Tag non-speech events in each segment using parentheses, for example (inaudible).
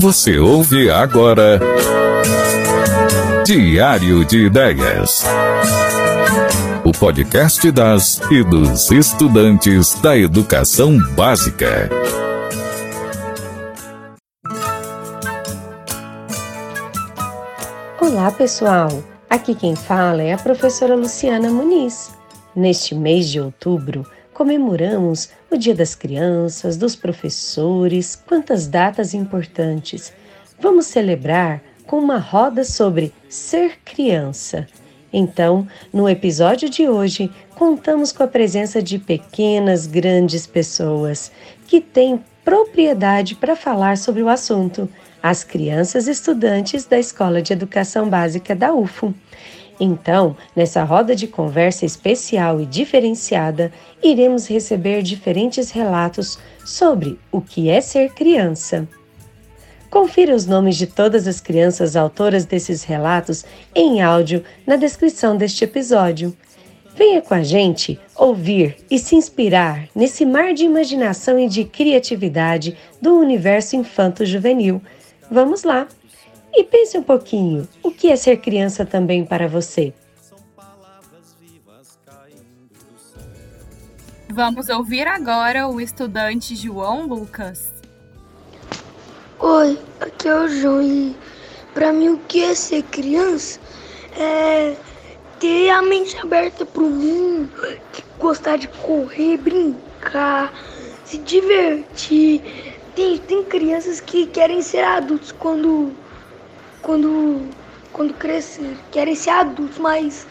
Você ouve agora Diário de Ideias. O podcast das e dos estudantes da educação básica. Olá, pessoal! Aqui quem fala é a professora Luciana Muniz. Neste mês de outubro, comemoramos o Dia das Crianças, dos professores, quantas datas importantes. Vamos celebrar com uma roda sobre ser criança. Então, no episódio de hoje, contamos com a presença de pequenas, grandes pessoas que têm propriedade para falar sobre o assunto, as crianças estudantes da Escola de Educação Básica da UFO. Então, nessa roda de conversa especial e diferenciada, iremos receber diferentes relatos sobre o que é ser criança. Confira os nomes de todas as crianças autoras desses relatos em áudio na descrição deste episódio. Venha com a gente ouvir e se inspirar nesse mar de imaginação e de criatividade do universo infanto-juvenil. Vamos lá! E pense um pouquinho, o que é ser criança também para você? Vamos ouvir agora o estudante João Lucas. Oi, aqui é o João e para mim o que é ser criança é ter a mente aberta para o mundo, gostar de correr, brincar, se divertir. Tem, tem crianças que querem ser adultos quando quando, quando crescer, querem ser adultos, mas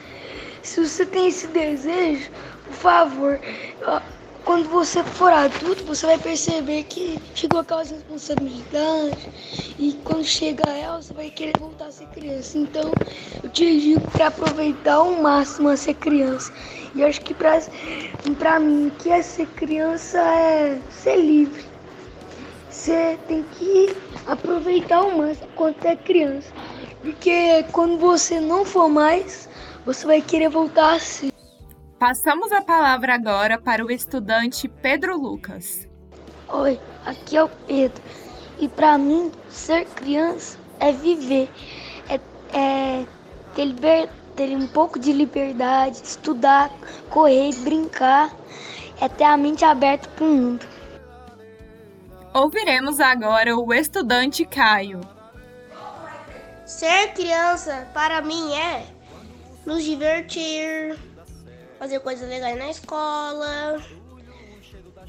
se você tem esse desejo, por favor, quando você for adulto, você vai perceber que chegou aquelas responsabilidades e quando chega ela, você vai querer voltar a ser criança. Então, eu te digo para aproveitar ao máximo a ser criança. E acho que para mim, o que é ser criança é ser livre. Você tem que aproveitar o máximo quando é criança. Porque quando você não for mais, você vai querer voltar a ser. Passamos a palavra agora para o estudante Pedro Lucas. Oi, aqui é o Pedro. E para mim, ser criança é viver, é, é ter, liber, ter um pouco de liberdade, estudar, correr, brincar, é ter a mente aberta para o mundo. Ouviremos agora o estudante Caio. Ser criança para mim é nos divertir, fazer coisas legais na escola,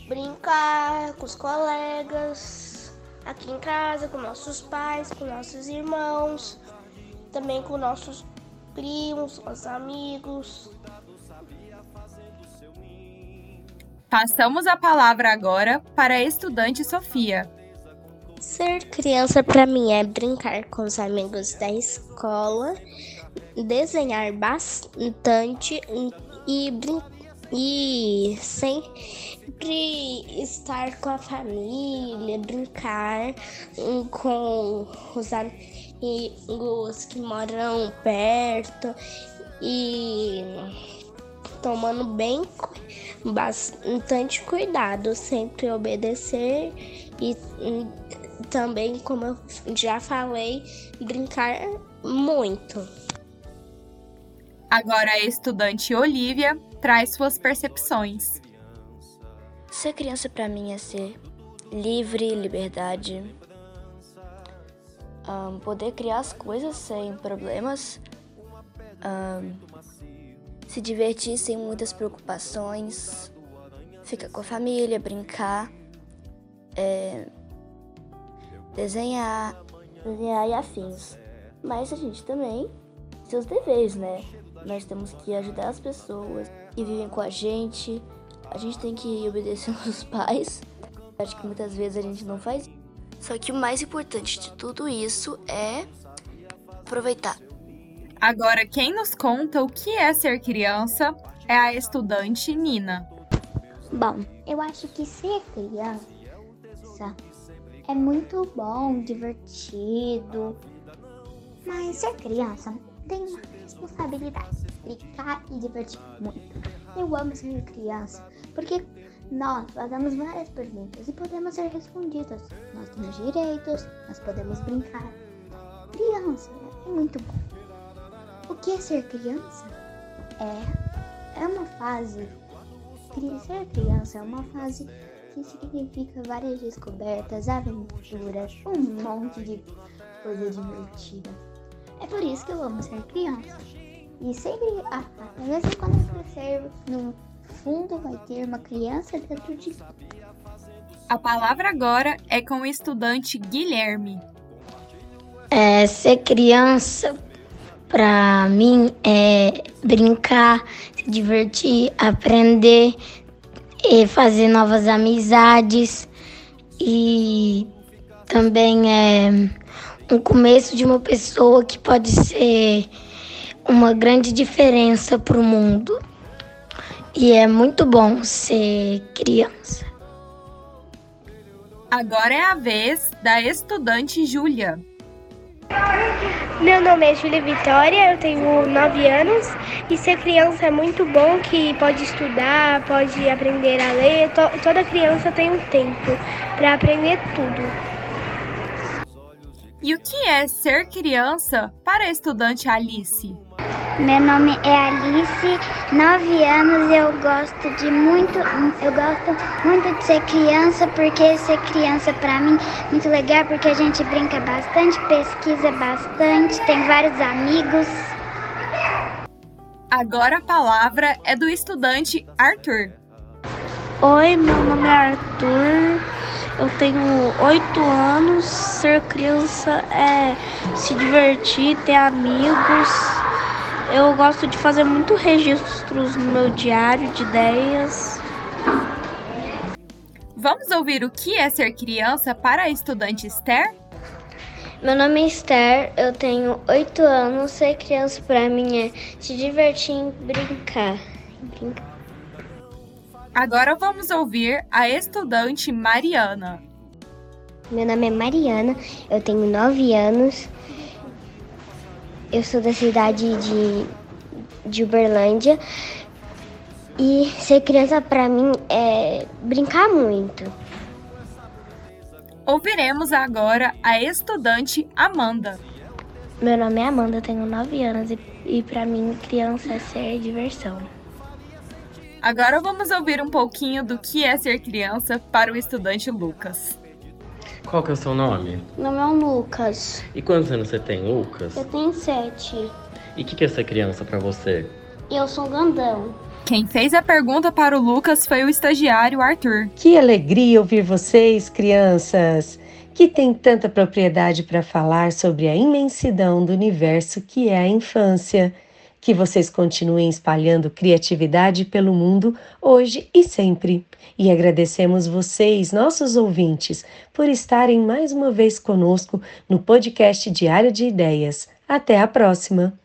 brincar com os colegas, aqui em casa, com nossos pais, com nossos irmãos, também com nossos primos, nossos amigos. Passamos a palavra agora para a estudante Sofia. Ser criança para mim é brincar com os amigos da escola, desenhar bastante e, e sempre estar com a família, brincar com os amigos que moram perto e tomando bem bastante cuidado, sempre obedecer e, também, como eu já falei, brincar muito. Agora a estudante Olivia traz suas percepções. Ser criança para mim é ser livre, liberdade, um, poder criar as coisas sem problemas, um, se divertir sem muitas preocupações, ficar com a família, brincar, é, desenhar, desenhar e afins. Mas a gente também seus deveres, né? Nós temos que ajudar as pessoas que vivem com a gente. A gente tem que obedecer (laughs) aos pais. Acho que muitas vezes a gente não faz. Só que o mais importante de tudo isso é aproveitar. Agora, quem nos conta o que é ser criança é a estudante Nina. Bom, eu acho que ser criança é muito bom, divertido, mas ser criança tem uma responsabilidade: brincar e divertir muito. Eu amo ser criança porque Nós fazemos várias perguntas e podemos ser respondidas. Nós temos direitos, nós podemos brincar. Criança é muito bom. O que é ser criança? É, é uma fase. Ser criança é uma fase que significa várias descobertas, aventuras, um monte de coisa divertida. É por isso que eu amo ser criança. E sempre, ah, até mesmo quando eu crescer, no fundo vai ter uma criança dentro de mim. A palavra agora é com o estudante Guilherme. É, ser criança, para mim, é brincar, se divertir, aprender, e fazer novas amizades e também é um começo de uma pessoa que pode ser uma grande diferença para o mundo. E é muito bom ser criança. Agora é a vez da estudante Júlia. Meu nome é Júlia Vitória, eu tenho 9 anos e ser criança é muito bom que pode estudar, pode aprender a ler. toda criança tem um tempo para aprender tudo. E o que é ser criança para a estudante Alice? Meu nome é Alice, 9 anos, eu gosto de muito, eu gosto muito de ser criança, porque ser criança para mim é muito legal, porque a gente brinca bastante, pesquisa bastante, tem vários amigos. Agora a palavra é do estudante Arthur. Oi, meu nome é Arthur, eu tenho 8 anos, ser criança é se divertir, ter amigos eu gosto de fazer muito registros no meu diário de ideias. Vamos ouvir o que é ser criança para a estudante Esther? Meu nome é Esther, eu tenho 8 anos. Ser criança para mim é se divertir e brincar. brincar. Agora vamos ouvir a estudante Mariana. Meu nome é Mariana, eu tenho 9 anos. Eu sou da cidade de, de Uberlândia e ser criança para mim é brincar muito. Ouviremos agora a estudante Amanda. Meu nome é Amanda, tenho 9 anos e, e para mim criança é ser diversão. Agora vamos ouvir um pouquinho do que é ser criança para o estudante Lucas. Qual que é o seu nome? Meu nome é Lucas. E quantos anos você tem, Lucas? Eu tenho sete. E o que, que é ser criança para você? Eu sou grandão. Quem fez a pergunta para o Lucas foi o estagiário Arthur. Que alegria ouvir vocês, crianças, que têm tanta propriedade para falar sobre a imensidão do universo que é a infância. Que vocês continuem espalhando criatividade pelo mundo hoje e sempre. E agradecemos vocês, nossos ouvintes, por estarem mais uma vez conosco no podcast Diário de Ideias. Até a próxima!